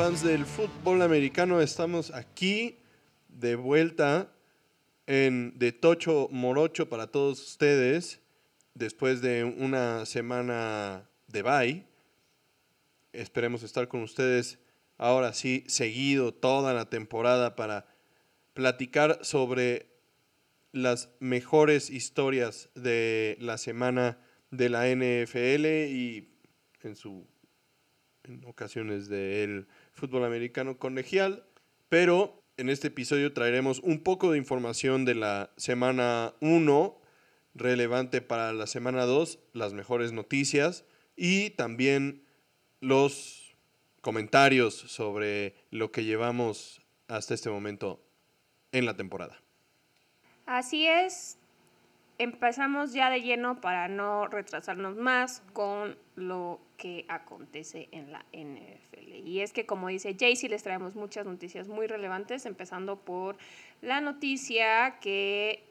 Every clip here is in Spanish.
Fans del fútbol americano, estamos aquí de vuelta en De Tocho Morocho para todos ustedes después de una semana de bye. Esperemos estar con ustedes ahora sí seguido toda la temporada para platicar sobre las mejores historias de la semana de la NFL y en su en ocasiones del fútbol americano colegial, pero en este episodio traeremos un poco de información de la semana 1 relevante para la semana 2, las mejores noticias y también los comentarios sobre lo que llevamos hasta este momento en la temporada. Así es, empezamos ya de lleno para no retrasarnos más con lo que acontece en la NFL. Y es que como dice Jaycee, les traemos muchas noticias muy relevantes, empezando por la noticia que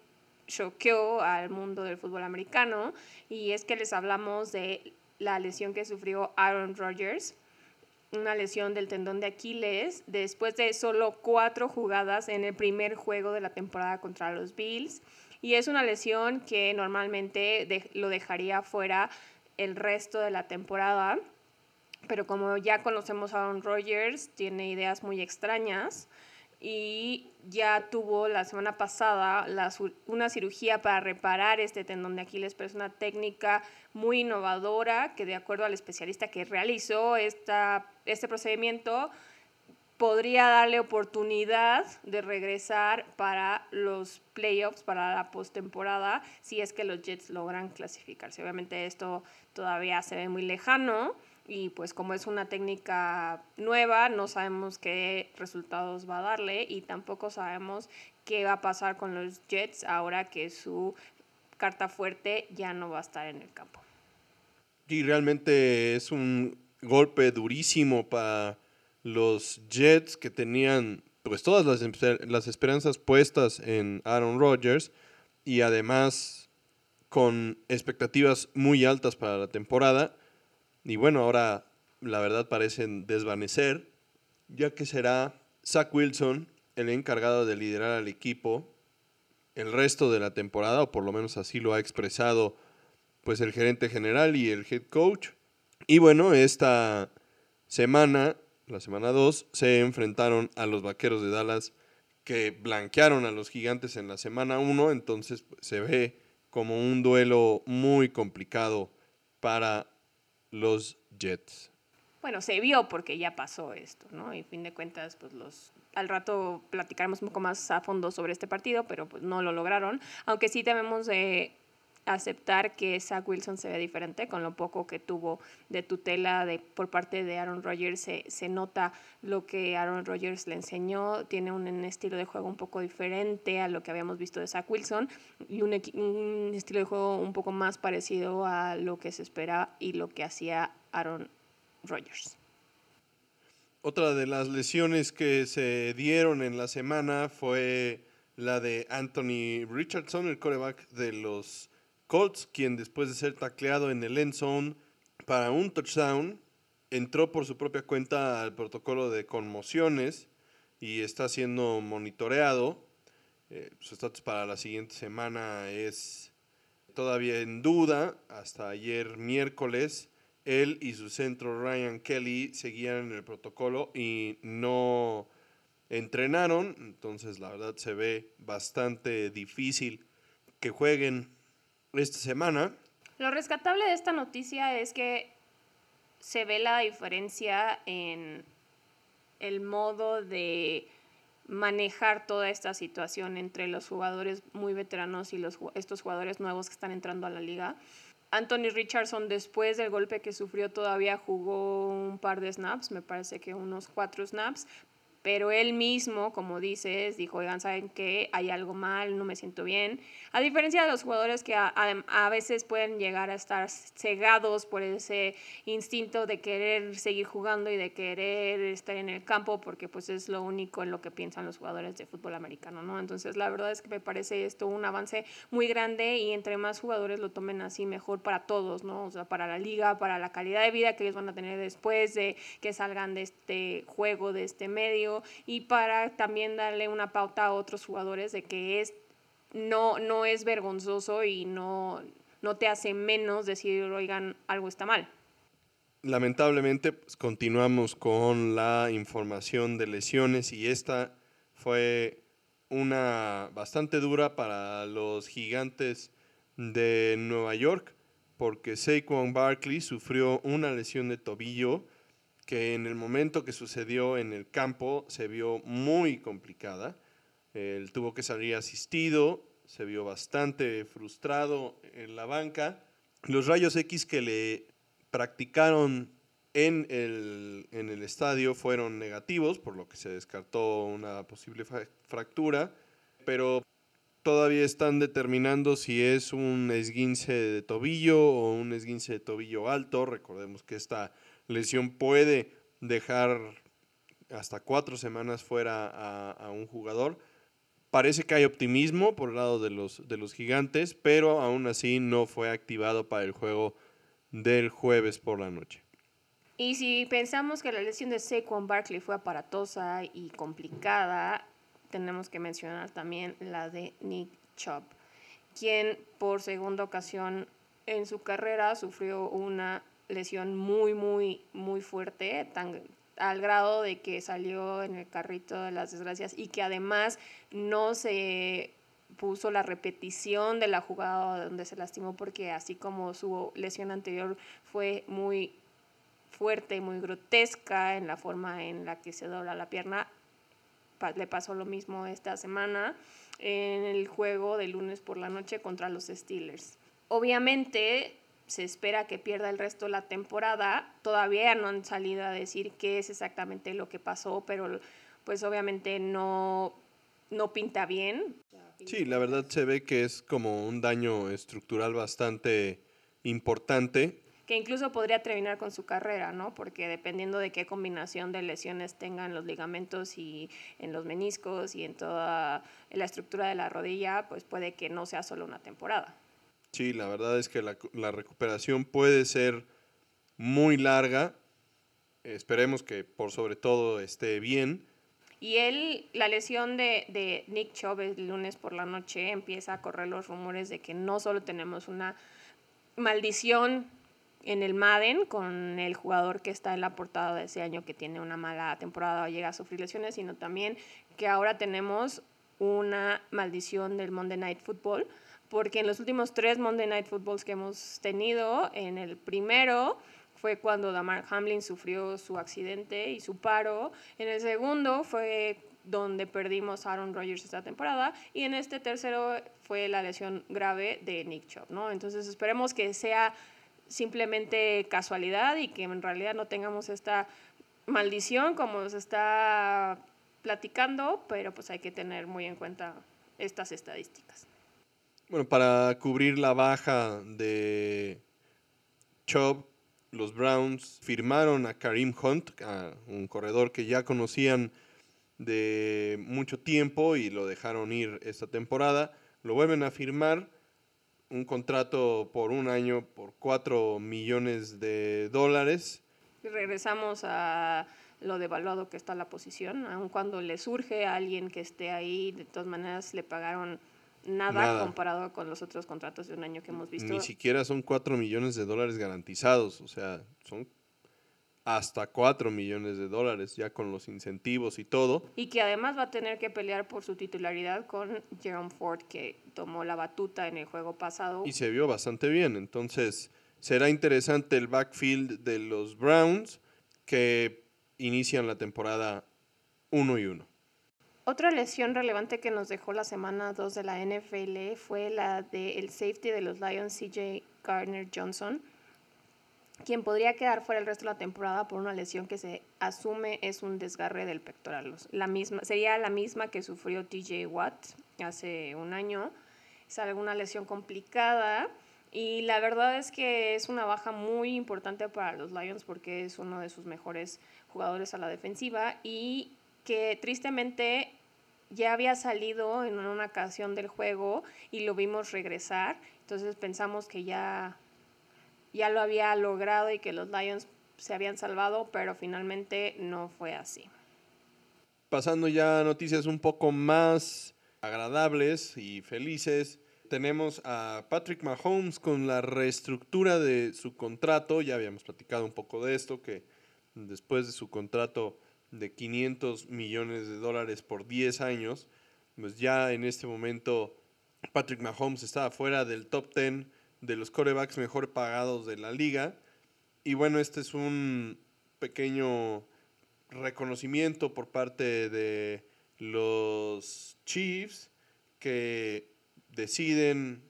choqueó al mundo del fútbol americano y es que les hablamos de la lesión que sufrió Aaron Rodgers, una lesión del tendón de Aquiles después de solo cuatro jugadas en el primer juego de la temporada contra los Bills. Y es una lesión que normalmente lo dejaría fuera el resto de la temporada. Pero como ya conocemos a Aaron Rodgers, tiene ideas muy extrañas y ya tuvo la semana pasada una cirugía para reparar este tendón de Aquiles, pero es una técnica muy innovadora que de acuerdo al especialista que realizó esta, este procedimiento, podría darle oportunidad de regresar para los playoffs, para la postemporada, si es que los Jets logran clasificarse. Obviamente esto todavía se ve muy lejano, y pues como es una técnica nueva, no sabemos qué resultados va a darle y tampoco sabemos qué va a pasar con los Jets ahora que su carta fuerte ya no va a estar en el campo. Y realmente es un golpe durísimo para los Jets que tenían pues todas las, las esperanzas puestas en Aaron Rodgers y además con expectativas muy altas para la temporada y bueno, ahora la verdad parecen desvanecer, ya que será Zach Wilson el encargado de liderar al equipo el resto de la temporada, o por lo menos así lo ha expresado pues el gerente general y el head coach. Y bueno, esta semana, la semana 2, se enfrentaron a los Vaqueros de Dallas que blanquearon a los Gigantes en la semana 1, entonces pues, se ve como un duelo muy complicado para los Jets? Bueno, se vio porque ya pasó esto, ¿no? Y fin de cuentas, pues los al rato platicaremos un poco más a fondo sobre este partido, pero pues no lo lograron. Aunque sí debemos de aceptar que Zach Wilson se ve diferente con lo poco que tuvo de tutela de, por parte de Aaron Rodgers. Se, se nota lo que Aaron Rodgers le enseñó. Tiene un, estilo de juego un poco diferente a lo que habíamos visto de Zach Wilson y un, un estilo de juego un poco más parecido a lo que se espera y lo que hacía Aaron Rodgers. Otra de las lesiones que se dieron en la semana fue la de Anthony Richardson, el coreback de los Colts, quien después de ser tacleado en el end zone para un touchdown, entró por su propia cuenta al protocolo de conmociones y está siendo monitoreado. Eh, su estatus para la siguiente semana es todavía en duda. Hasta ayer miércoles, él y su centro Ryan Kelly seguían en el protocolo y no entrenaron. Entonces la verdad se ve bastante difícil que jueguen esta semana. Lo rescatable de esta noticia es que se ve la diferencia en el modo de manejar toda esta situación entre los jugadores muy veteranos y los, estos jugadores nuevos que están entrando a la liga. Anthony Richardson después del golpe que sufrió todavía jugó un par de snaps, me parece que unos cuatro snaps, pero él mismo, como dices, dijo, oigan, ¿saben qué? Hay algo mal, no me siento bien. A diferencia de los jugadores que a, a, veces pueden llegar a estar cegados por ese instinto de querer seguir jugando y de querer estar en el campo, porque pues es lo único en lo que piensan los jugadores de fútbol americano, ¿no? Entonces la verdad es que me parece esto un avance muy grande y entre más jugadores lo tomen así, mejor para todos, ¿no? O sea, para la liga, para la calidad de vida que ellos van a tener después de que salgan de este juego, de este medio, y para también darle una pauta a otros jugadores de que es no, no es vergonzoso y no, no te hace menos decir, oigan, algo está mal. Lamentablemente, pues, continuamos con la información de lesiones y esta fue una bastante dura para los gigantes de Nueva York porque Saquon Barkley sufrió una lesión de tobillo que en el momento que sucedió en el campo se vio muy complicada. Él tuvo que salir asistido, se vio bastante frustrado en la banca. Los rayos X que le practicaron en el, en el estadio fueron negativos, por lo que se descartó una posible fractura, pero todavía están determinando si es un esguince de tobillo o un esguince de tobillo alto. Recordemos que esta lesión puede dejar hasta cuatro semanas fuera a, un jugador. Parece que hay optimismo por el lado de los, de los gigantes, pero aún así no fue activado para el juego del jueves por la noche. Y si pensamos que la lesión de Saquon Barkley fue aparatosa y complicada, tenemos que mencionar también la de Nick Chubb, quien por segunda ocasión en su carrera sufrió una lesión muy, muy, muy fuerte, tan, al grado de que salió en el carrito de las desgracias y que además no se puso la repetición de la jugada donde se lastimó porque así como su lesión anterior fue muy fuerte, muy grotesca en la forma en la que se dobla la pierna, le pasó lo mismo esta semana en el juego de lunes por la noche contra los Steelers. Obviamente se espera que pierda el resto de la temporada. Todavía no han salido a decir qué es exactamente lo que pasó, pero pues obviamente no, no pinta bien. Sí, la verdad se ve que es como un daño estructural bastante importante que incluso podría terminar con su carrera, ¿no? Porque dependiendo de qué combinación de lesiones tengan los ligamentos y en los meniscos y en toda la estructura de la rodilla, pues puede que no sea solo una temporada. Sí, la verdad es que la, la recuperación puede ser muy larga. Esperemos que por sobre todo esté bien. Y él, la lesión de, de Nick Chubb el lunes por la noche, empieza a correr los rumores de que no solo tenemos una maldición en el Madden con el jugador que está en la portada de ese año que tiene una mala temporada o llega a sufrir lesiones, sino también que ahora tenemos una maldición del Monday Night Football, porque en los últimos tres Monday Night Footballs que hemos tenido, en el primero fue cuando Damar Hamlin sufrió su accidente y su paro, en el segundo fue donde perdimos a Aaron Rodgers esta temporada y en este tercero fue la lesión grave de Nick Chubb, ¿no? Entonces esperemos que sea simplemente casualidad y que en realidad no tengamos esta maldición como se está platicando, pero pues hay que tener muy en cuenta estas estadísticas. Bueno, para cubrir la baja de Chubb, los Browns firmaron a Karim Hunt, un corredor que ya conocían de mucho tiempo y lo dejaron ir esta temporada. Lo vuelven a firmar un contrato por un año por 4 millones de dólares. regresamos a lo devaluado que está la posición, aun cuando le surge a alguien que esté ahí, de todas maneras le pagaron nada, comparado con los otros contratos de un año que hemos visto. Ni siquiera son 4 millones de dólares garantizados, o sea, son hasta 4 millones de dólares, ya con los incentivos y todo. Y que además va a tener que pelear por su titularidad con Jerome Ford, que tomó la batuta en el juego pasado. Y se vio bastante bien, entonces será interesante el backfield de los Browns, que inician la temporada 1 y 1. Otra lesión relevante que nos dejó la semana 2 de la NFL fue la del safety de los Lions, CJ Gardner Johnson quien podría quedar fuera el resto de la temporada por una lesión que se asume es un desgarre del pectoral. La misma, sería la misma que sufrió TJ Watt hace un año. Es alguna lesión complicada y la verdad es que es una baja muy importante para los Lions porque es uno de sus mejores jugadores a la defensiva y que tristemente ya había salido en una ocasión del juego y lo vimos regresar. Entonces pensamos que ya ya lo había logrado y que los Lions se habían salvado, pero finalmente no fue así. Pasando ya a noticias un poco más agradables y felices, tenemos a Patrick Mahomes con la reestructura de su contrato. Ya habíamos platicado un poco de esto, que después de su contrato de 500 millones de dólares por 10 años, pues ya en este momento Patrick Mahomes estaba fuera del top 10 de los corebacks mejor pagados de la liga. Y bueno, este es un pequeño reconocimiento por parte de los Chiefs que deciden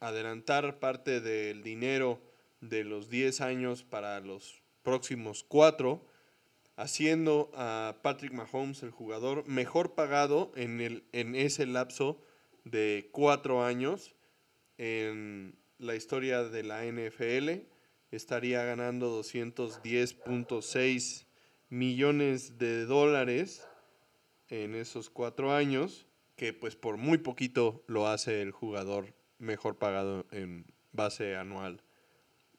adelantar parte del dinero de los 10 años para los próximos 4, haciendo a Patrick Mahomes el jugador mejor pagado en, el, en ese lapso de 4 años en la historia de la NFL. Estaría ganando 210.6 millones de dólares en esos cuatro años, que pues por muy poquito lo hace el jugador mejor pagado en base anual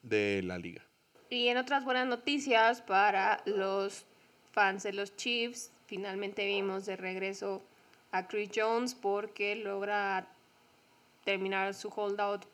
de la liga. Y en otras buenas noticias para los fans de los Chiefs, finalmente vimos de regreso a Chris Jones porque logra terminar su holdout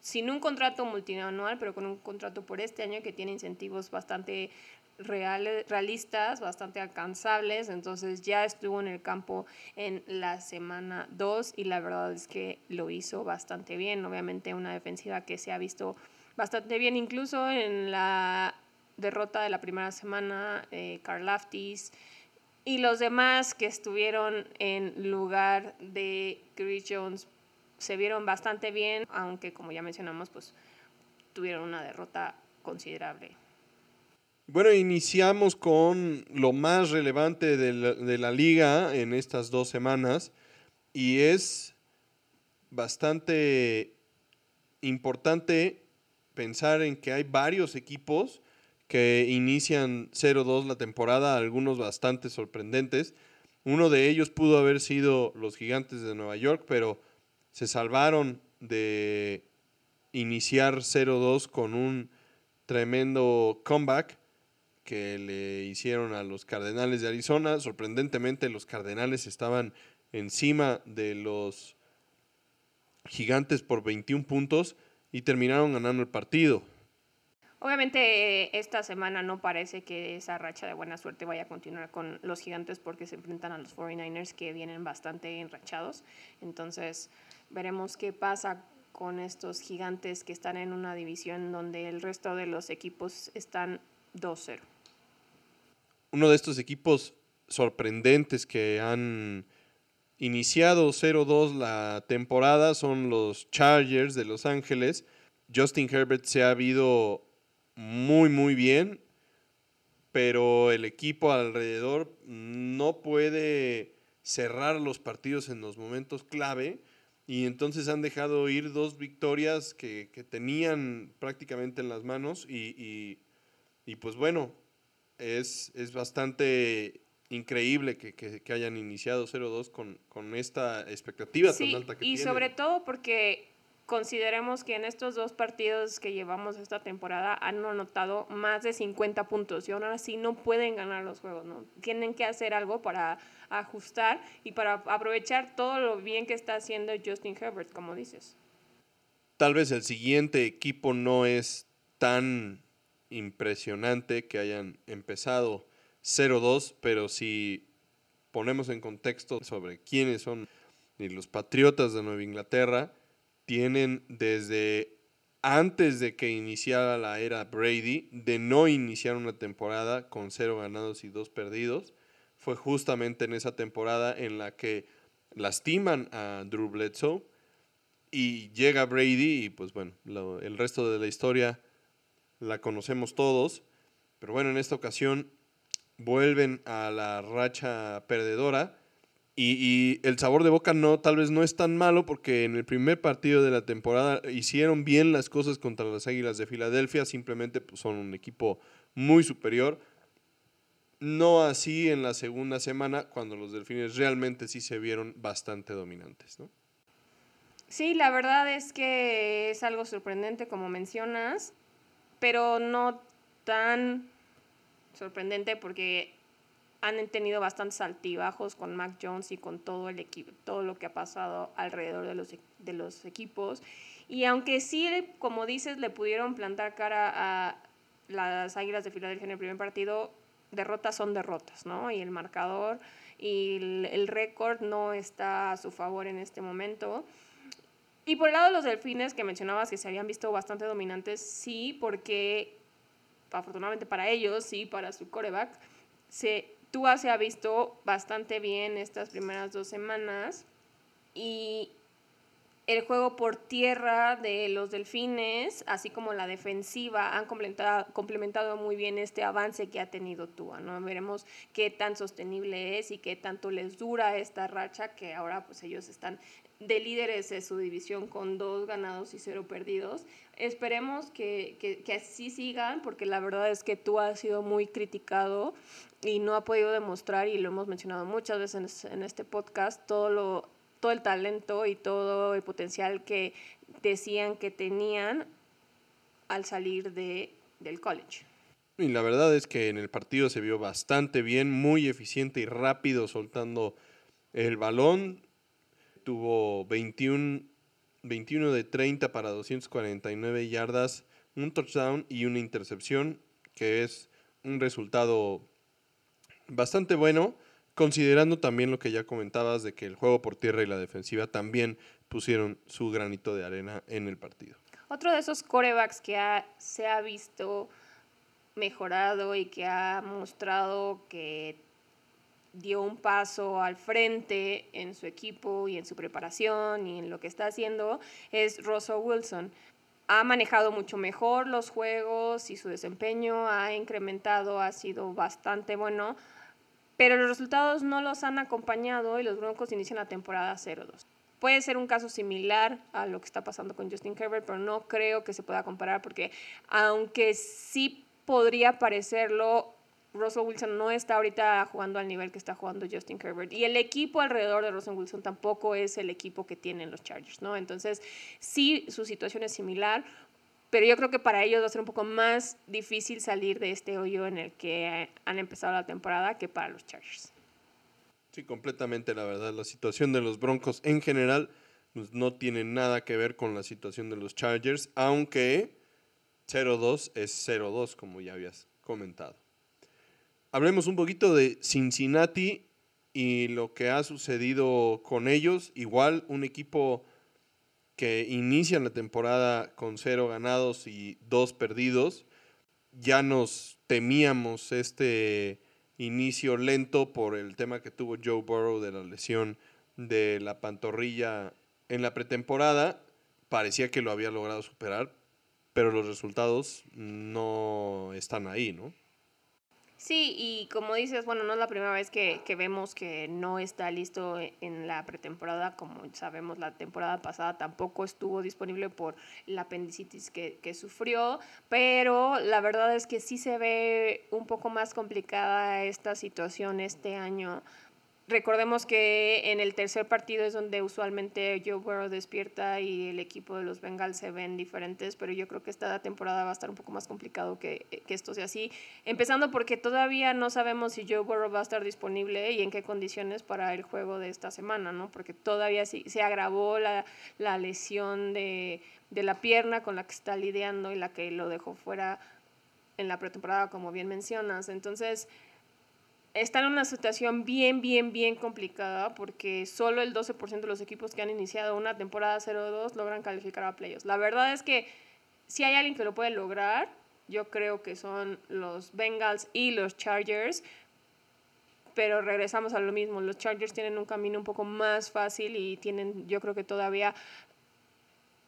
sin un contrato multianual, pero con un contrato por este año que tiene incentivos bastante reales, realistas, bastante alcanzables. Entonces ya estuvo en el campo en la semana 2 y la verdad es que lo hizo bastante bien. Obviamente una defensiva que se ha visto bastante bien, incluso en la derrota de la primera semana, eh, y los demás que estuvieron en lugar de Chris Jones se vieron bastante bien, aunque como ya mencionamos, pues tuvieron una derrota considerable. Bueno, iniciamos con lo más relevante de la, de la, liga en estas dos semanas y es bastante importante pensar en que hay varios equipos que inician 0-2 la temporada, algunos bastante sorprendentes. Uno de ellos pudo haber sido los Gigantes de Nueva York, pero se salvaron de iniciar 0-2 con un tremendo comeback que le hicieron a los Cardenales de Arizona. Sorprendentemente los Cardenales estaban encima de los Gigantes por 21 puntos y terminaron ganando el partido. Obviamente esta semana no parece que esa racha de buena suerte vaya a continuar con los gigantes porque se enfrentan a los 49ers que vienen bastante enrachados. Entonces veremos qué pasa con estos gigantes que están en una división donde el resto de los equipos están 2-0. Uno de estos equipos sorprendentes que han iniciado 0-2 la temporada son los Chargers de Los Ángeles. Justin Herbert se ha habido muy, muy bien, pero el equipo alrededor no puede cerrar los partidos en los momentos clave y entonces han dejado ir dos victorias que, tenían prácticamente en las manos y, pues bueno, es, es bastante increíble que, hayan iniciado 0-2 con, con, esta expectativa tan alta que y tienen. Y sobre todo porque consideremos que en estos dos partidos que llevamos esta temporada han anotado más de 50 puntos y ahora sí no pueden ganar los juegos, ¿no? Tienen que hacer algo para ajustar y para aprovechar todo lo bien que está haciendo Justin Herbert, como dices. Tal vez el siguiente equipo no es tan impresionante que hayan empezado 0-2, pero si ponemos en contexto sobre quiénes son los Patriotas de Nueva Inglaterra, tienen desde antes de que iniciara la era Brady de no iniciar una temporada con cero ganados y dos perdidos. Fue justamente en esa temporada en la que lastiman a Drew Bledsoe y llega Brady y pues bueno, el resto de la historia la conocemos todos. Pero bueno, en esta ocasión vuelven a la racha perdedora. Y, el sabor de boca no, tal vez no es tan malo porque en el primer partido de la temporada hicieron bien las cosas contra las Águilas de Filadelfia, simplemente pues, son un equipo muy superior. No así en la segunda semana, cuando los delfines realmente sí se vieron bastante dominantes. Sí, la verdad es que es algo sorprendente, como mencionas, pero no tan sorprendente porque han tenido bastantes altibajos con Mac Jones y con todo el equipo, todo lo que ha pasado alrededor de los, de los equipos. Y aunque sí, como dices, le pudieron plantar cara a las Águilas de Filadelfia en el primer partido, derrotas son derrotas, ¿no? Y el marcador y el, récord no está a su favor en este momento. Y por el lado de los delfines que mencionabas que se habían visto bastante dominantes, sí, porque afortunadamente para ellos, sí, para su coreback, se, Tua se ha visto bastante bien estas primeras dos semanas y el juego por tierra de los delfines, así como la defensiva, han complementado, complementado muy bien este avance que ha tenido Tua, ¿no? Veremos qué tan sostenible es y qué tanto les dura esta racha, que ahora pues ellos están de líderes de su división con dos ganados y cero perdidos. Esperemos que, que, así sigan, porque la verdad es que Tua ha sido muy criticado y no ha podido demostrar, y lo hemos mencionado muchas veces en este podcast, todo lo todo el talento y todo el potencial que decían que tenían al salir de, del college. Y la verdad es que en el partido se vio bastante bien, muy eficiente y rápido soltando el balón. Tuvo 21, 21 de 30 para 249 yardas, un touchdown y una intercepción, que es un resultado bastante bueno considerando también lo que ya comentabas de que el juego por tierra y la defensiva también pusieron su granito de arena en el partido. Otro de esos corebacks que se ha visto mejorado y que ha mostrado que dio un paso al frente en su equipo y en su preparación y en lo que está haciendo es Russell Wilson. Ha manejado mucho mejor los juegos y su desempeño ha incrementado, ha sido bastante bueno pero los resultados no los han acompañado y los Broncos inician la temporada 0-2. Puede ser un caso similar a lo que está pasando con Justin Herbert, pero no creo que se pueda comparar porque aunque sí podría parecerlo, Russell Wilson no está ahorita jugando al nivel que está jugando Justin Herbert. Y el equipo alrededor de Russell Wilson tampoco es el equipo que tienen los Chargers, ¿no? Entonces, sí, su situación es similar pero yo creo que para ellos va a ser un poco más difícil salir de este hoyo en el que han empezado la temporada que para los Chargers. Sí, completamente, la verdad. La situación de los Broncos en general pues, no tiene nada que ver con la situación de los Chargers, aunque 0-2 es 0-2, como ya habías comentado. Hablemos un poquito de Cincinnati y lo que ha sucedido con ellos. Igual un equipo que inician la temporada con cero ganados y dos perdidos. Ya nos temíamos este inicio lento por el tema que tuvo Joe Burrow de la lesión de la pantorrilla en la pretemporada. Parecía que lo había logrado superar, pero los resultados no están ahí, ¿no? Sí, y como dices, bueno, no es la primera vez que, vemos que no está listo e, en la pretemporada, como sabemos la temporada pasada tampoco estuvo disponible por la apendicitis que, que sufrió, pero la verdad es que sí se ve un poco más complicada esta situación este año Recordemos que en el tercer partido es donde usualmente Joe Burrow despierta y el equipo de los Bengals se ven diferentes, pero yo creo que esta temporada va a estar un poco más complicado que, que esto sea así. Empezando porque todavía no sabemos si Joe Burrow va a estar disponible y en qué condiciones para el juego de esta semana, ¿no? Porque todavía se agravó la, la lesión de, de la pierna con la que está lidiando y la que lo dejó fuera en la pretemporada, como bien mencionas. Entonces, están en una situación bien, bien, bien complicada porque solo el 12% de los equipos que han iniciado una temporada 0-2 logran calificar a playoffs. La verdad es que si hay alguien que lo puede lograr, yo creo que son los Bengals y los Chargers, pero regresamos a lo mismo. Los Chargers tienen un camino un poco más fácil y tienen, yo creo que todavía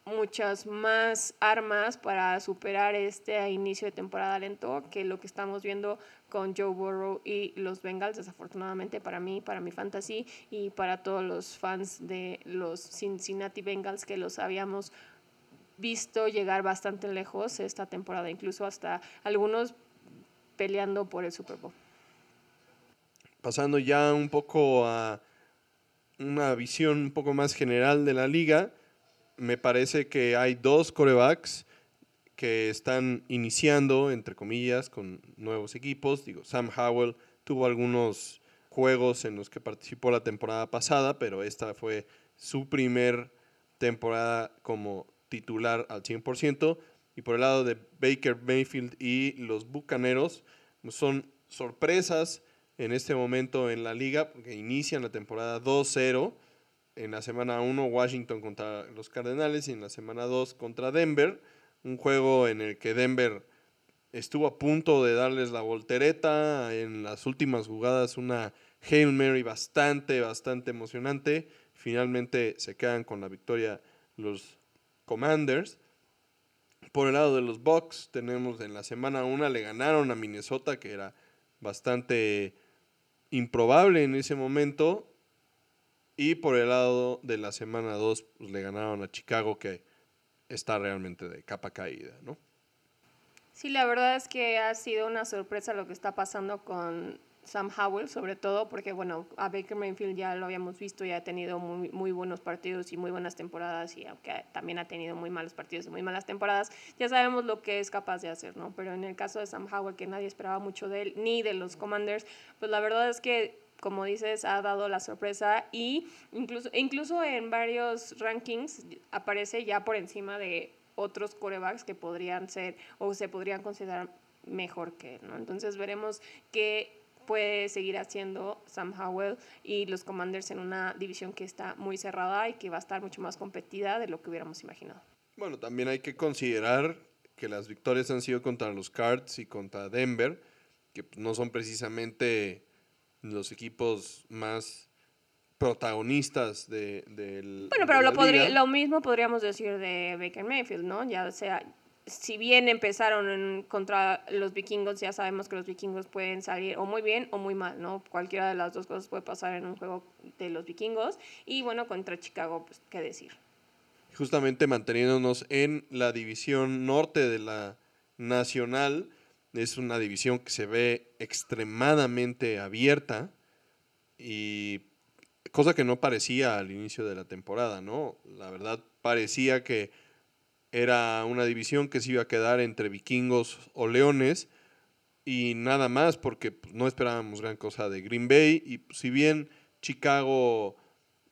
muchas más armas para superar este inicio de temporada lento que lo que estamos viendo con Joe Burrow y los Bengals, desafortunadamente para mí, para mi fantasy y para todos los fans de los Cincinnati Bengals que los habíamos visto llegar bastante lejos esta temporada, incluso hasta algunos peleando por el Super Bowl. Pasando ya un poco a una visión un poco más general de la liga, me parece que hay dos corebacks que están iniciando, entre comillas, con nuevos equipos. Digo, Sam Howell tuvo algunos juegos en los que participó la temporada pasada, pero esta fue su primer temporada como titular al 100%. Y por el lado de Baker Mayfield y los Bucaneros, son sorpresas en este momento en la liga, porque inician la temporada 2-0. En la semana 1 Washington contra los Cardenales y en la semana 2 contra Denver. Un juego en el que Denver estuvo a punto de darles la voltereta. En las últimas jugadas una Hail Mary bastante, bastante emocionante. Finalmente se quedan con la victoria los Commanders. Por el lado de los Bucks tenemos en la semana 1 le ganaron a Minnesota que era bastante improbable en ese momento. Y por el lado de la semana 2, pues le ganaron a Chicago, que está realmente de capa caída, ¿no? Sí, la verdad es que ha sido una sorpresa lo que está pasando con Sam Howell, sobre todo porque, bueno, a Baker Mayfield ya lo habíamos visto, ya ha tenido muy, muy buenos partidos y muy buenas temporadas, y aunque también ha tenido muy malos partidos y muy malas temporadas, ya sabemos lo que es capaz de hacer, ¿no? Pero en el caso de Sam Howell, que nadie esperaba mucho de él, ni de los Commanders, pues la verdad es que como dices, ha dado la sorpresa y incluso, incluso en varios rankings aparece ya por encima de otros corebacks que podrían ser o se podrían considerar mejor que él, ¿no? Entonces veremos qué puede seguir haciendo Sam Howell y los Commanders en una división que está muy cerrada y que va a estar mucho más competida de lo que hubiéramos imaginado. Bueno, también hay que considerar que las victorias han sido contra los Cards y contra Denver, que no son precisamente los equipos más protagonistas de, del... Bueno, pero lo, podría, lo mismo podríamos decir de Baker Mayfield, ¿no? Ya sea, si bien empezaron contra los vikingos, ya sabemos que los vikingos pueden salir o muy bien o muy mal, ¿no? Cualquiera de las dos cosas puede pasar en un juego de los vikingos. Y bueno, contra Chicago, pues, ¿qué decir? Justamente manteniéndonos en la división norte de la nacional, es una división que se ve extremadamente abierta y cosa que no parecía al inicio de la temporada, ¿no? La verdad parecía que era una división que se iba a quedar entre vikingos o leones y nada más porque pues, no esperábamos gran cosa de Green Bay y pues, si bien Chicago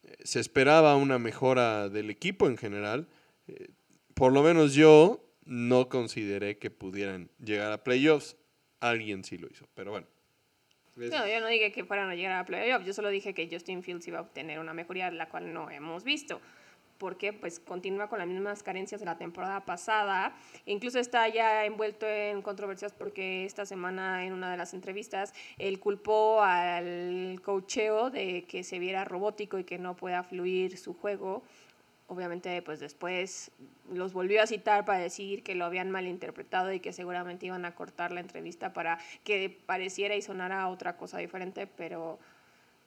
eh, se esperaba una mejora del equipo en general, eh, por lo menos yo no consideré que pudieran llegar a playoffs. Alguien sí lo hizo, pero bueno. No, yo no dije que fueran a llegar a playoffs, yo solo dije que Justin Fields iba a obtener una mejoría, la cual no hemos visto porque pues continúa con las mismas carencias de la temporada pasada. incluso está ya envuelto en controversias porque esta semana en una de las entrevistas él culpó al cocheo de que se viera robótico y que no pueda fluir su juego obviamente pues después los volvió a citar para decir que lo habían malinterpretado y que seguramente iban a cortar la entrevista para que pareciera y sonara otra cosa diferente, pero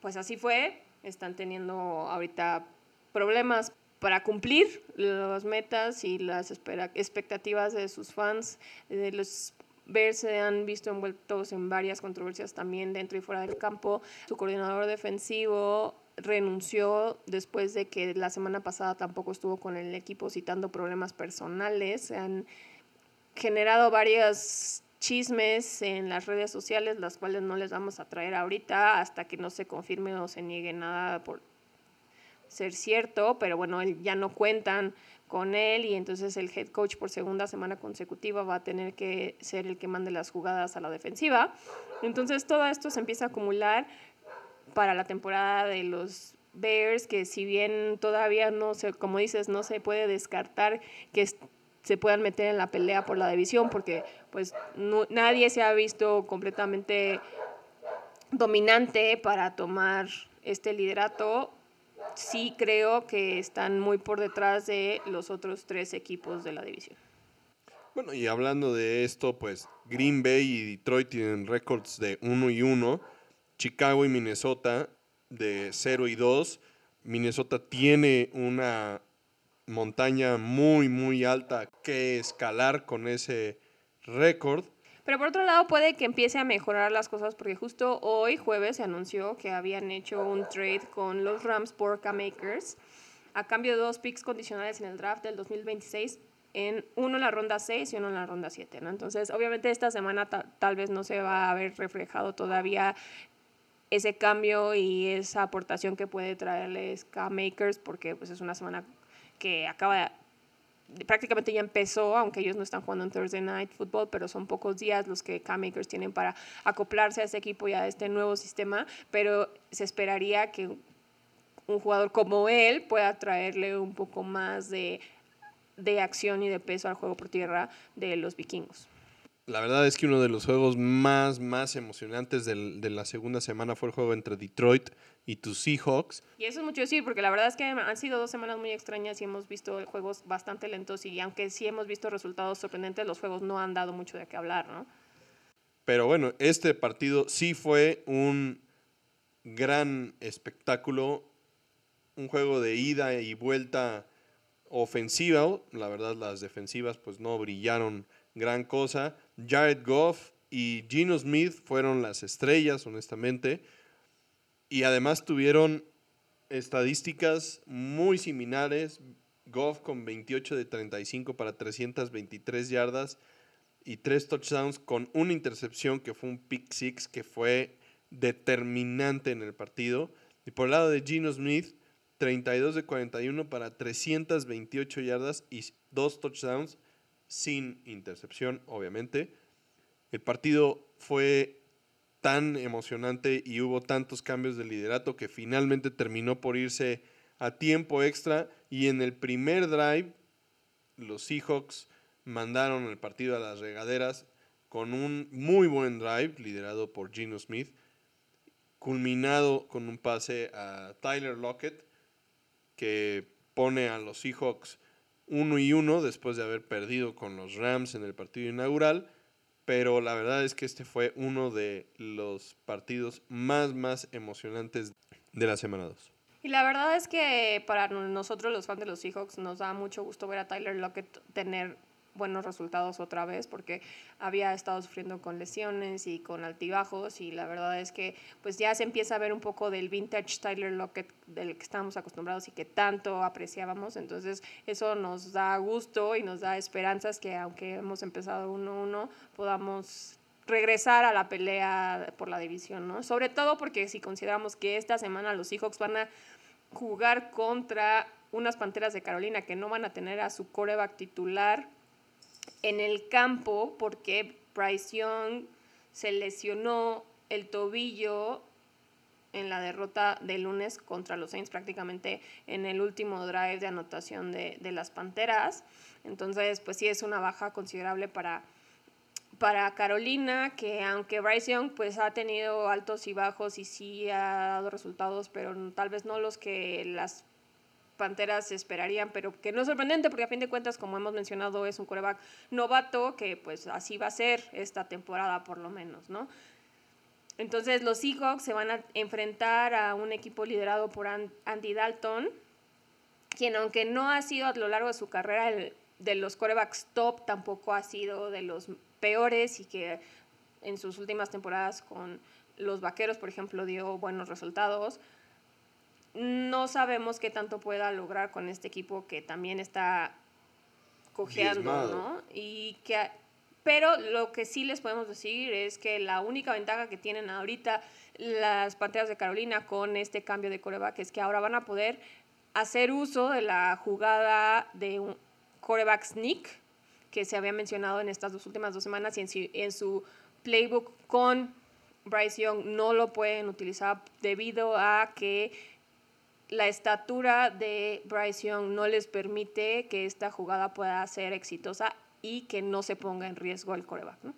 pues así fue, están teniendo ahorita problemas para cumplir las metas y las expectativas de sus fans, de los Bears se han visto envueltos en varias controversias también dentro y fuera del campo. Su coordinador defensivo renunció después de que la semana pasada tampoco estuvo con el equipo citando problemas personales. Se han generado varios chismes en las redes sociales, las cuales no les vamos a traer ahorita hasta que no se confirme o se niegue nada por ser cierto, pero bueno, ya no cuentan con él y entonces el head coach por segunda semana consecutiva va a tener que ser el que mande las jugadas a la defensiva. Entonces todo esto se empieza a acumular para la temporada de los Bears, que si bien todavía no se, como dices, no se puede descartar que se puedan meter en la pelea por la división, porque pues nadie se ha visto completamente dominante para tomar este liderato. sí creo que están muy por detrás de los otros tres equipos de la división. Bueno, y hablando de esto, pues Green Bay y Detroit tienen récords de 1 y 1, Chicago y Minnesota de 0 y 2. Minnesota tiene una montaña muy, muy alta que escalar con ese récord. Pero por otro lado puede que empiece a mejorar las cosas porque justo hoy jueves se anunció que habían hecho un trade con los Rams por K-Makers a cambio de dos picks condicionales en el draft del 2026 en uno en la ronda 6 y uno en la ronda 7, ¿no? Entonces, obviamente esta semana tal vez no se va a ver reflejado todavía ese cambio y esa aportación que puede traerles K-Makers porque pues es una semana que acaba de, prácticamente ya empezó, aunque ellos no están jugando en Thursday Night Football, pero son pocos días los que K-Makers tienen para acoplarse a este equipo y a este nuevo sistema, pero se esperaría que un jugador como él pueda traerle un poco más de de acción y de peso al juego por tierra de los vikingos. La verdad es que uno de los juegos más, más emocionantes del, de la segunda semana fue el juego entre Detroit y tus Seahawks. Y eso es mucho decir, porque la verdad es que han sido dos semanas muy extrañas y hemos visto juegos bastante lentos y aunque sí hemos visto resultados sorprendentes, los juegos no han dado mucho de qué hablar, ¿no? Pero bueno, este partido sí fue un gran espectáculo, un juego de ida y vuelta ofensiva, la verdad las defensivas pues no brillaron gran cosa. Jared Goff y Gino Smith fueron las estrellas, honestamente. Y además tuvieron estadísticas muy similares. Goff con 28 de 35 para 323 yardas y tres touchdowns con una intercepción que fue un pick six que fue determinante en el partido. Y por el lado de Gino Smith, 32 de 41 para 328 yardas y dos touchdowns sin intercepción, obviamente. El partido fue tan emocionante y hubo tantos cambios de liderato que finalmente terminó por irse a tiempo extra y en el primer drive los Seahawks mandaron el partido a las regaderas con un muy buen drive liderado por Gino Smith, culminado con un pase a Tyler Lockett que pone a los Seahawks uno y uno después de haber perdido con los Rams en el partido inaugural, pero la verdad es que este fue uno de los partidos más, más emocionantes de la semana 2. Y la verdad es que para nosotros los fans de los Seahawks nos da mucho gusto ver a Tyler Lockett tener buenos resultados otra vez porque había estado sufriendo con lesiones y con altibajos y la verdad es que pues ya se empieza a ver un poco del vintage Tyler Lockett del que estábamos acostumbrados y que tanto apreciábamos entonces eso nos da gusto y nos da esperanzas que aunque hemos empezado 1-1 podamos regresar a la pelea por la división, ¿no? Sobre todo porque si consideramos que esta semana los Seahawks van a jugar contra unas Panteras de Carolina que no van a tener a su coreback titular en el campo porque Bryce Young se lesionó el tobillo en la derrota de lunes contra los Saints prácticamente en el último drive de anotación de, las Panteras. Entonces, pues sí es una baja considerable para, para Carolina, que aunque Bryce Young pues ha tenido altos y bajos y sí ha dado resultados, pero tal vez no los que las Panteras esperarían, pero que no es sorprendente porque a fin de cuentas, como hemos mencionado, es un coreback novato que pues así va a ser esta temporada por lo menos, ¿no? Entonces los Seahawks se van a enfrentar a un equipo liderado por Andy Dalton, quien aunque no ha sido a lo largo de su carrera de los corebacks top, tampoco ha sido de los peores y que en sus últimas temporadas con los Vaqueros, por ejemplo, dio buenos resultados no sabemos qué tanto pueda lograr con este equipo que también está cojeando, ¿no? Y que, pero lo que sí les podemos decir es que la única ventaja que tienen ahorita las Panteras de Carolina con este cambio de coreback es que ahora van a poder hacer uso de la jugada de un coreback sneak que se había mencionado en estas dos últimas dos semanas y en su, en su playbook con Bryce Young no lo pueden utilizar debido a que la estatura de Bryce Young no les permite que esta jugada pueda ser exitosa y que no se ponga en riesgo el coreback, ¿no?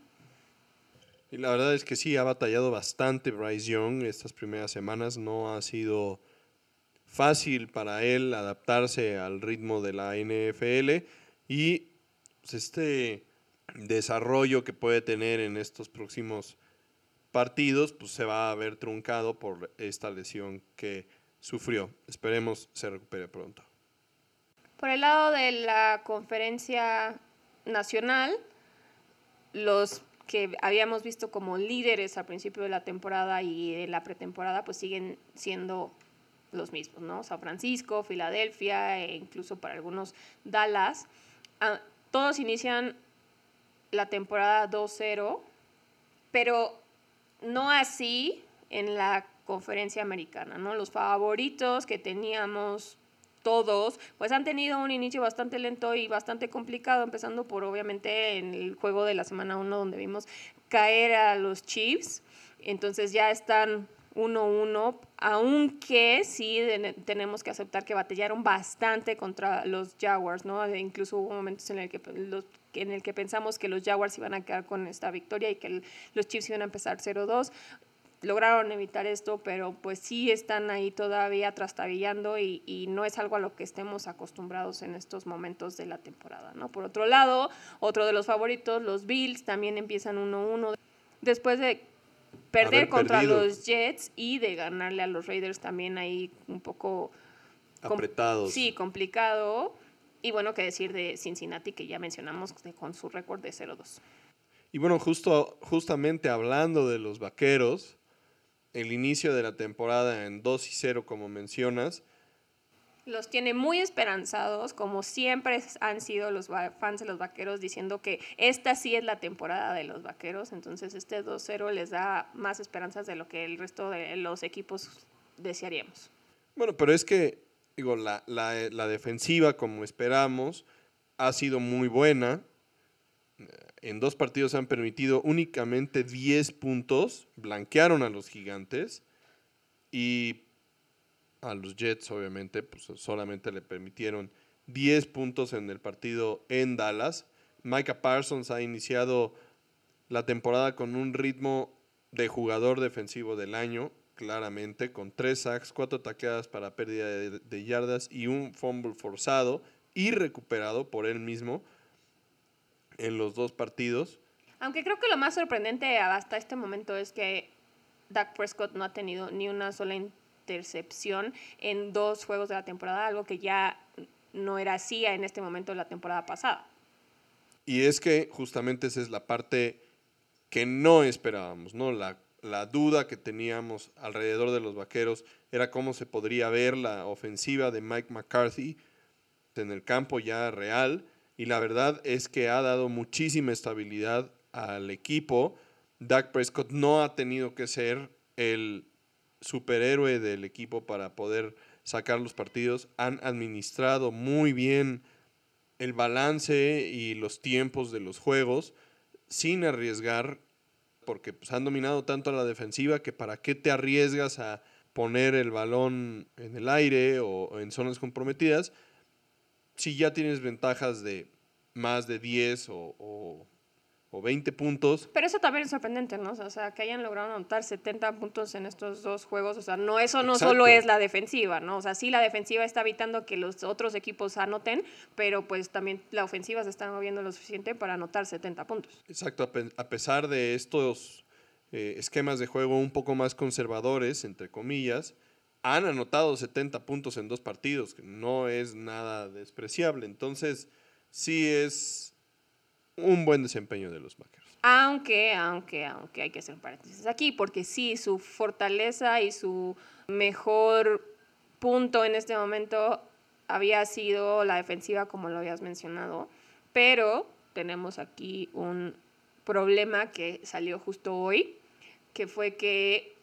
Y la verdad es que sí, ha batallado bastante Bryce Young estas primeras semanas, no ha sido fácil para él adaptarse al ritmo de la NFL y pues, este desarrollo que puede tener en estos próximos partidos, pues se va a ver truncado por esta lesión que sufrió. Esperemos se recupere pronto. Por el lado de la conferencia nacional, los que habíamos visto como líderes al principio de la temporada y de la pretemporada, pues siguen siendo los mismos, ¿no? San Francisco, Filadelfia e incluso para algunos Dallas. Ah, todos inician la temporada 2-0, pero no así en la conferencia americana, ¿no? Los favoritos que teníamos todos, pues han tenido un inicio bastante lento y bastante complicado, empezando por obviamente en el juego de la semana 1 donde vimos caer a los Chiefs. Entonces ya están 1-1, aunque sí tenemos que aceptar que batallaron bastante contra los Jaguars, ¿no? Incluso hubo momentos en el que los en el que pensamos que los Jaguars iban a quedar con esta victoria y que los Chiefs iban a empezar 0-2. Lograron evitar esto, pero pues sí están ahí todavía trastabillando y, y, no es algo a lo que estemos acostumbrados en estos momentos de la temporada, ¿no? Por otro lado, otro de los favoritos, los Bills, también empiezan 1-1 después de perder contra los Jets y de ganarle a los Raiders también ahí un poco apretados. Sí, complicado. Y bueno, qué decir de Cincinnati, que ya mencionamos con su récord de 0-2. Y bueno, justo, justamente hablando de los vaqueros, el inicio de la temporada en 2 y 0, como mencionas. Los tiene muy esperanzados, como siempre han sido los fans de los vaqueros, diciendo que esta sí es la temporada de los vaqueros. Entonces, este 2-0 les da más esperanzas de lo que el resto de los equipos desearíamos. Bueno, pero es que digo, la, la, defensiva, como esperamos, ha sido muy buena. En dos partidos han permitido únicamente 10 puntos, blanquearon a los gigantes y a los Jets, obviamente, pues solamente le permitieron 10 puntos en el partido en Dallas. Micah Parsons ha iniciado la temporada con un ritmo de jugador defensivo del año claramente, con tres sacks, cuatro taqueadas para pérdida de, yardas y un fumble forzado y recuperado por él mismo en los dos partidos. Aunque creo que lo más sorprendente hasta este momento es que Dak Prescott no ha tenido ni una sola intercepción en dos juegos de la temporada, algo que ya no era así en este momento de la temporada pasada. Y es que justamente esa es la parte que no esperábamos, ¿no? La la duda que teníamos alrededor de los vaqueros era cómo se podría ver la ofensiva de Mike McCarthy en el campo ya real. Y la verdad es que ha dado muchísima estabilidad al equipo. Dak Prescott no ha tenido que ser el superhéroe del equipo para poder sacar los partidos. Han administrado muy bien el balance y los tiempos de los juegos sin arriesgar porque pues, han dominado tanto a la defensiva que para qué te arriesgas a poner el balón en el aire o en zonas comprometidas si ya tienes ventajas de más de 10 o, 20 puntos. Pero eso también es sorprendente, ¿no? O sea, que hayan logrado anotar 70 puntos en estos dos juegos. O sea, no, eso no solo es la defensiva, ¿no? O sea, sí la defensiva está evitando que los otros equipos anoten, pero pues también la ofensiva se está moviendo lo suficiente para anotar 70 puntos. Exacto, a pesar de estos eh, esquemas de juego un poco más conservadores, entre comillas, han anotado 70 puntos en dos partidos, que no es nada despreciable. Entonces, sí es un buen desempeño de los Vaqueros. Aunque, aunque, aunque hay que hacer paréntesis aquí, porque sí, su fortaleza y su mejor punto en este momento había sido la defensiva, como lo habías mencionado, pero tenemos aquí un problema que salió justo hoy, que fue que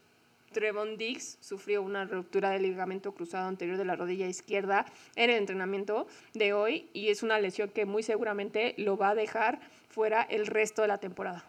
Trevon Diggs sufrió una ruptura del ligamento cruzado anterior de la rodilla izquierda en el entrenamiento de hoy y es una lesión que muy seguramente lo va a dejar fuera el resto de la temporada.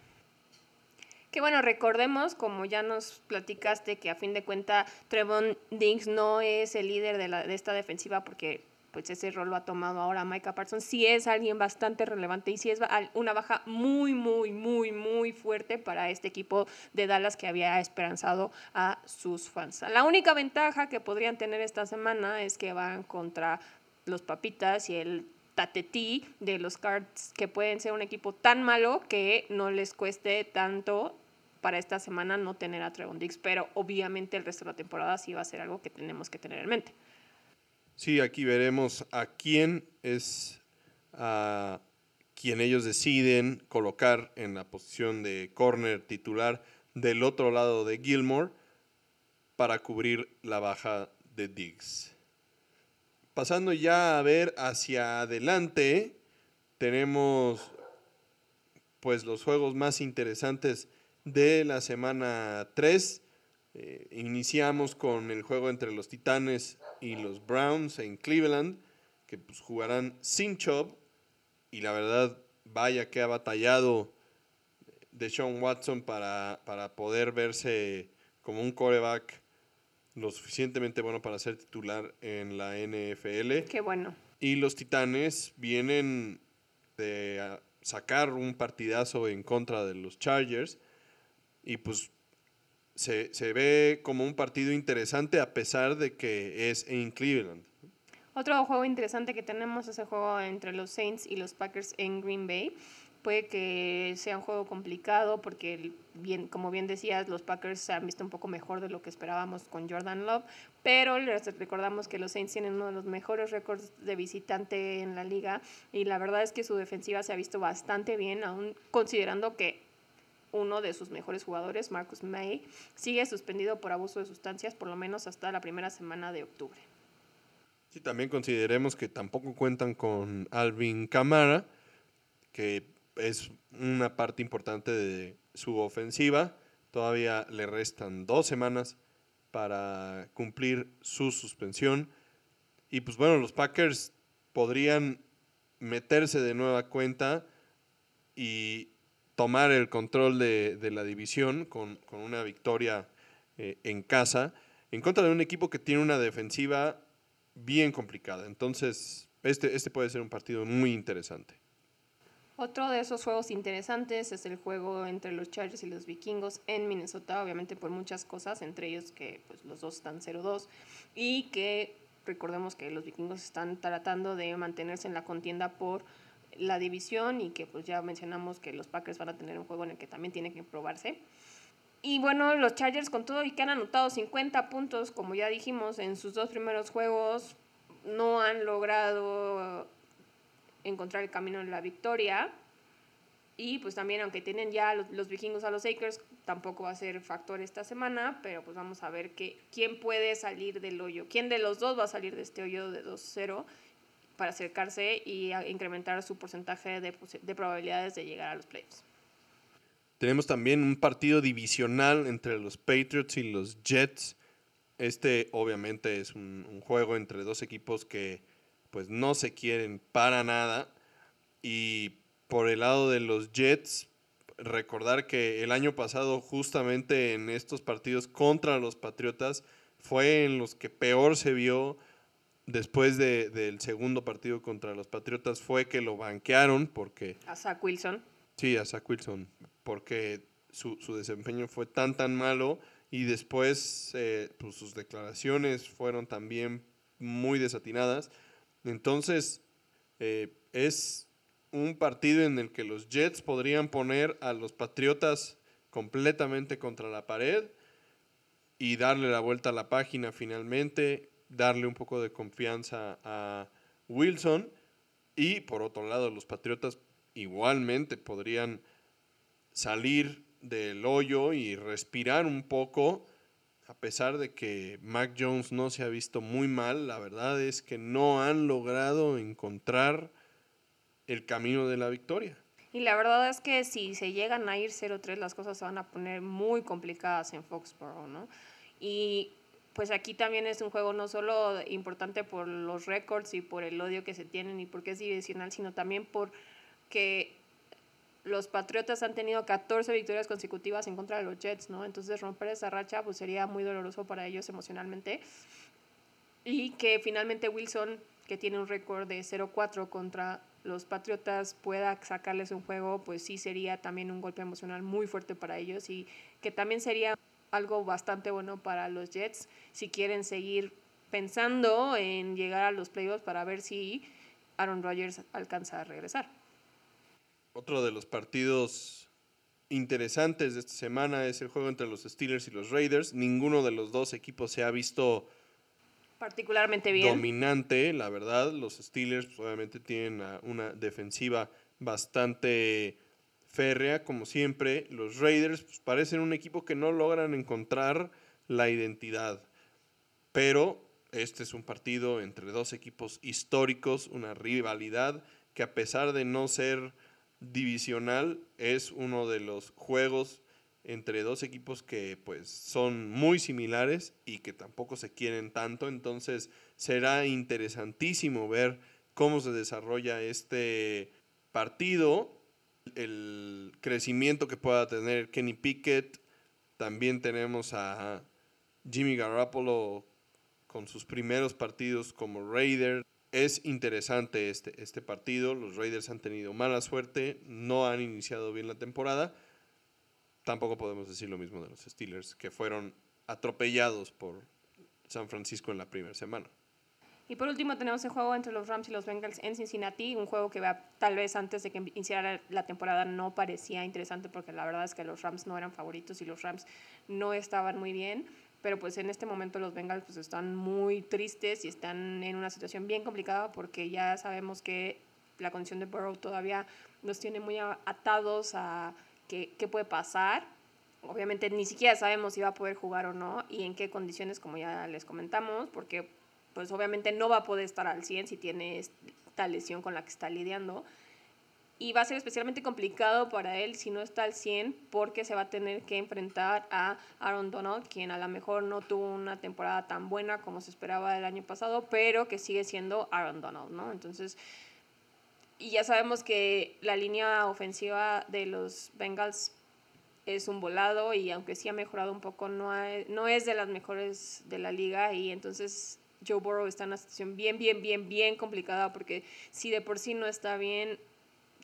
Que bueno, recordemos, como ya nos platicaste, que a fin de cuentas Trevon Diggs no es el líder de, la, de esta defensiva porque pues ese rol lo ha tomado ahora Micah Parsons, sí es alguien bastante relevante y sí es una baja muy, muy, muy, muy fuerte para este equipo de Dallas que había esperanzado a sus fans. La única ventaja que podrían tener esta semana es que van contra los Papitas y el Tatetí de los Cards, que pueden ser un equipo tan malo que no les cueste tanto para esta semana no tener a Trevon Dix, pero obviamente el resto de la temporada sí va a ser algo que tenemos que tener en mente. Sí, aquí veremos a quién es a quien ellos deciden colocar en la posición de corner titular del otro lado de Gilmore para cubrir la baja de Diggs. Pasando ya a ver hacia adelante, tenemos pues los juegos más interesantes de la semana 3. Eh, iniciamos con el juego entre los Titanes y los Browns en Cleveland, que pues, jugarán sin Chubb. Y la verdad, vaya que ha batallado de Sean Watson para, para poder verse como un coreback lo suficientemente bueno para ser titular en la NFL. Qué bueno. Y los Titanes vienen de sacar un partidazo en contra de los Chargers y pues se, ve como un partido interesante a pesar de que es en Cleveland. Otro juego interesante que tenemos es el juego entre los Saints y los Packers en Green Bay. Puede que sea un juego complicado porque, bien, como bien decías, los Packers se han visto un poco mejor de lo que esperábamos con Jordan Love, pero les recordamos que los Saints tienen uno de los mejores récords de visitante en la liga y la verdad es que su defensiva se ha visto bastante bien, aún considerando que uno de sus mejores jugadores, Marcus May, sigue suspendido por abuso de sustancias por lo menos hasta la primera semana de octubre. Sí, también consideremos que tampoco cuentan con Alvin Camara, que es una parte importante de su ofensiva. Todavía le restan dos semanas para cumplir su suspensión. Y pues bueno, los Packers podrían meterse de nueva cuenta y tomar el control de, la división con, una victoria eh, en casa en contra de un equipo que tiene una defensiva bien complicada. Entonces, este, este puede ser un partido muy interesante. Otro de esos juegos interesantes es el juego entre los Chargers y los Vikingos en Minnesota, obviamente por muchas cosas, entre ellos que pues, los dos están 0-2 y que recordemos que los Vikingos están tratando de mantenerse en la contienda por la división y que pues ya mencionamos que los Packers van a tener un juego en el que también tienen que probarse. Y bueno, los Chargers con todo y que han anotado 50 puntos, como ya dijimos, en sus dos primeros juegos, no han logrado encontrar el camino de la victoria. Y pues también, aunque tienen ya los, vikingos a los Akers, tampoco va a ser factor esta semana, pero pues vamos a ver que, quién puede salir del hoyo, quién de los dos va a salir de este hoyo de 2-0 para acercarse y incrementar su porcentaje de, de probabilidades de llegar a los playoffs. Tenemos también un partido divisional entre los Patriots y los Jets. Este obviamente es un, juego entre dos equipos que pues no se quieren para nada. Y por el lado de los Jets, recordar que el año pasado justamente en estos partidos contra los Patriotas fue en los que peor se vio después de, del segundo partido contra los Patriotas fue que lo banquearon porque... A Zach Wilson. Sí, a Zach Wilson, porque su, desempeño fue tan, tan malo y después eh, pues, sus declaraciones fueron también muy desatinadas. Entonces, eh, es un partido en el que los Jets podrían poner a los Patriotas completamente contra la pared y darle la vuelta a la página finalmente darle un poco de confianza a Wilson. Y por otro lado, los Patriotas igualmente podrían salir del hoyo y respirar un poco, a pesar de que Mac Jones no se ha visto muy mal, la verdad es que no han logrado encontrar el camino de la victoria. Y la verdad es que si se llegan a ir 0-3, las cosas se van a poner muy complicadas en Foxborough, ¿no? Y pues aquí también es un juego no solo importante por los récords y por el odio que se tienen y porque es divisional, sino también por que los Patriotas han tenido 14 victorias consecutivas en contra de los Jets, ¿no? Entonces romper esa racha pues sería muy doloroso para ellos emocionalmente. Y que finalmente Wilson, que tiene un récord de 0-4 contra los Patriotas pueda sacarles un juego, pues sí sería también un golpe emocional muy fuerte para ellos y que también sería algo bastante bueno para los Jets si quieren seguir pensando en llegar a los playoffs para ver si Aaron Rodgers alcanza a regresar. Otro de los partidos interesantes de esta semana es el juego entre los Steelers y los Raiders. Ninguno de los dos equipos se ha visto particularmente bien. Dominante, la verdad. Los Steelers pues, obviamente tienen una defensiva bastante férrea, como siempre. Los Raiders pues, parecen un equipo que no logran encontrar la identidad. Pero este es un partido entre dos equipos históricos, una rivalidad que a pesar de no ser divisional, es uno de los juegos entre dos equipos que pues son muy similares y que tampoco se quieren tanto, entonces será interesantísimo ver cómo se desarrolla este partido, el crecimiento que pueda tener Kenny Pickett, también tenemos a Jimmy Garoppolo con sus primeros partidos como Raider. Es interesante este, este partido, los Raiders han tenido mala suerte, no han iniciado bien la temporada, tampoco podemos decir lo mismo de los Steelers, que fueron atropellados por San Francisco en la primera semana. Y por último tenemos el juego entre los Rams y los Bengals en Cincinnati, un juego que tal vez antes de que iniciara la temporada no parecía interesante porque la verdad es que los Rams no eran favoritos y los Rams no estaban muy bien, pero pues en este momento los Bengals pues están muy tristes y están en una situación bien complicada porque ya sabemos que la condición de Burrow todavía nos tiene muy atados a qué, puede pasar. Obviamente ni siquiera sabemos si va a poder jugar o no y en qué condiciones, como ya les comentamos, porque pues obviamente no va a poder estar al 100 si tiene esta lesión con la que está lidiando. Y va a ser especialmente complicado para él si no está al 100 porque se va a tener que enfrentar a Aaron Donald, quien a lo mejor no tuvo una temporada tan buena como se esperaba el año pasado, pero que sigue siendo Aaron Donald, ¿no? Entonces y ya sabemos que la línea ofensiva de los Bengals es un volado y aunque sí ha mejorado un poco, no, no es de las mejores de la liga y entonces Joe Burrow está en una situación bien, bien, bien, bien complicada porque si de por sí no está bien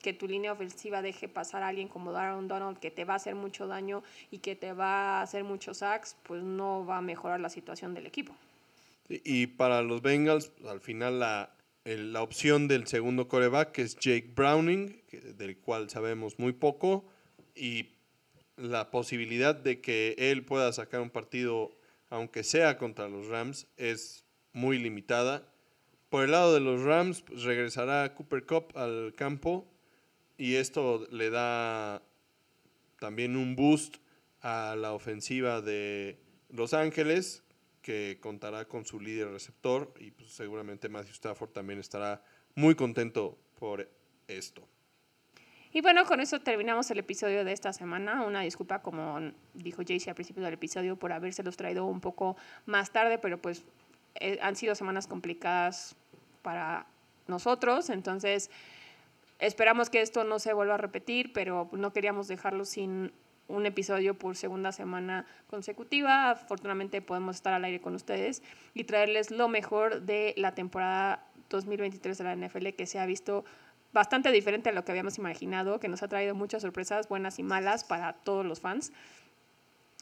que tu línea ofensiva deje pasar a alguien como Darren Donald que te va a hacer mucho daño y que te va a hacer muchos sacks, pues no va a mejorar la situación del equipo. Y para los Bengals, al final la, la opción del segundo coreback, es Jake Browning, del cual sabemos muy poco, y la posibilidad de que él pueda sacar un partido, aunque sea contra los Rams, es muy limitada. Por el lado de los Rams, pues, regresará Cooper Cup al campo y esto le da también un boost a la ofensiva de Los Ángeles, que contará con su líder receptor y pues, seguramente Matthew Stafford también estará muy contento por esto. Y bueno, con eso terminamos el episodio de esta semana. Una disculpa, como dijo Jaycee al principio del episodio, por habérselos traído un poco más tarde, pero pues eh, han sido semanas complicadas para nosotros. Entonces, esperamos que esto no se vuelva a repetir, pero no queríamos dejarlo sin un episodio por segunda semana consecutiva. Afortunadamente podemos estar al aire con ustedes y traerles lo mejor de la temporada 2023 de la NFL que se ha visto bastante diferente a lo que habíamos imaginado, que nos ha traído muchas sorpresas buenas y malas para todos los fans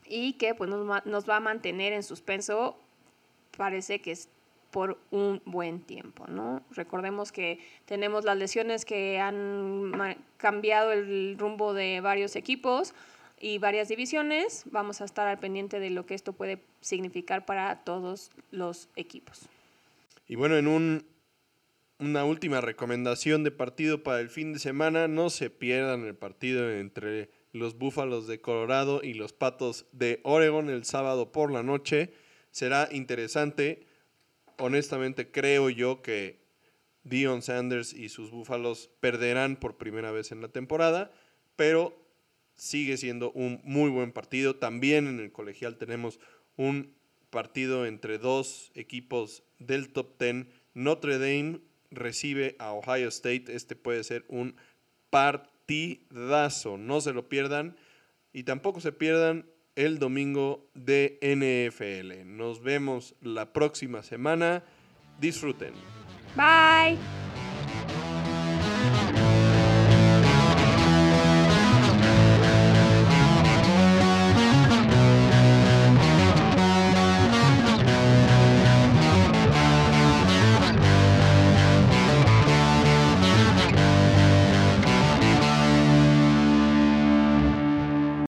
y que pues nos, nos va a mantener en suspenso, parece que es por un buen tiempo, ¿no? Recordemos que tenemos las lesiones que han cambiado el rumbo de varios equipos, y varias divisiones. Vamos a estar al pendiente de lo que esto puede significar para todos los equipos. Y bueno, en un, una última recomendación de partido para el fin de semana, no se pierdan el partido entre los Búfalos de Colorado y los Patos de Oregon el sábado por la noche. Será interesante. Honestamente creo yo que Dion Sanders y sus Búfalos perderán por primera vez en la temporada, pero sigue siendo un muy buen partido. También en el colegial tenemos un partido entre dos equipos del top 10. Notre Dame recibe a Ohio State. Este puede ser un partidazo. No se lo pierdan. Y tampoco se pierdan el domingo de NFL. Nos vemos la próxima semana. Disfruten. Bye.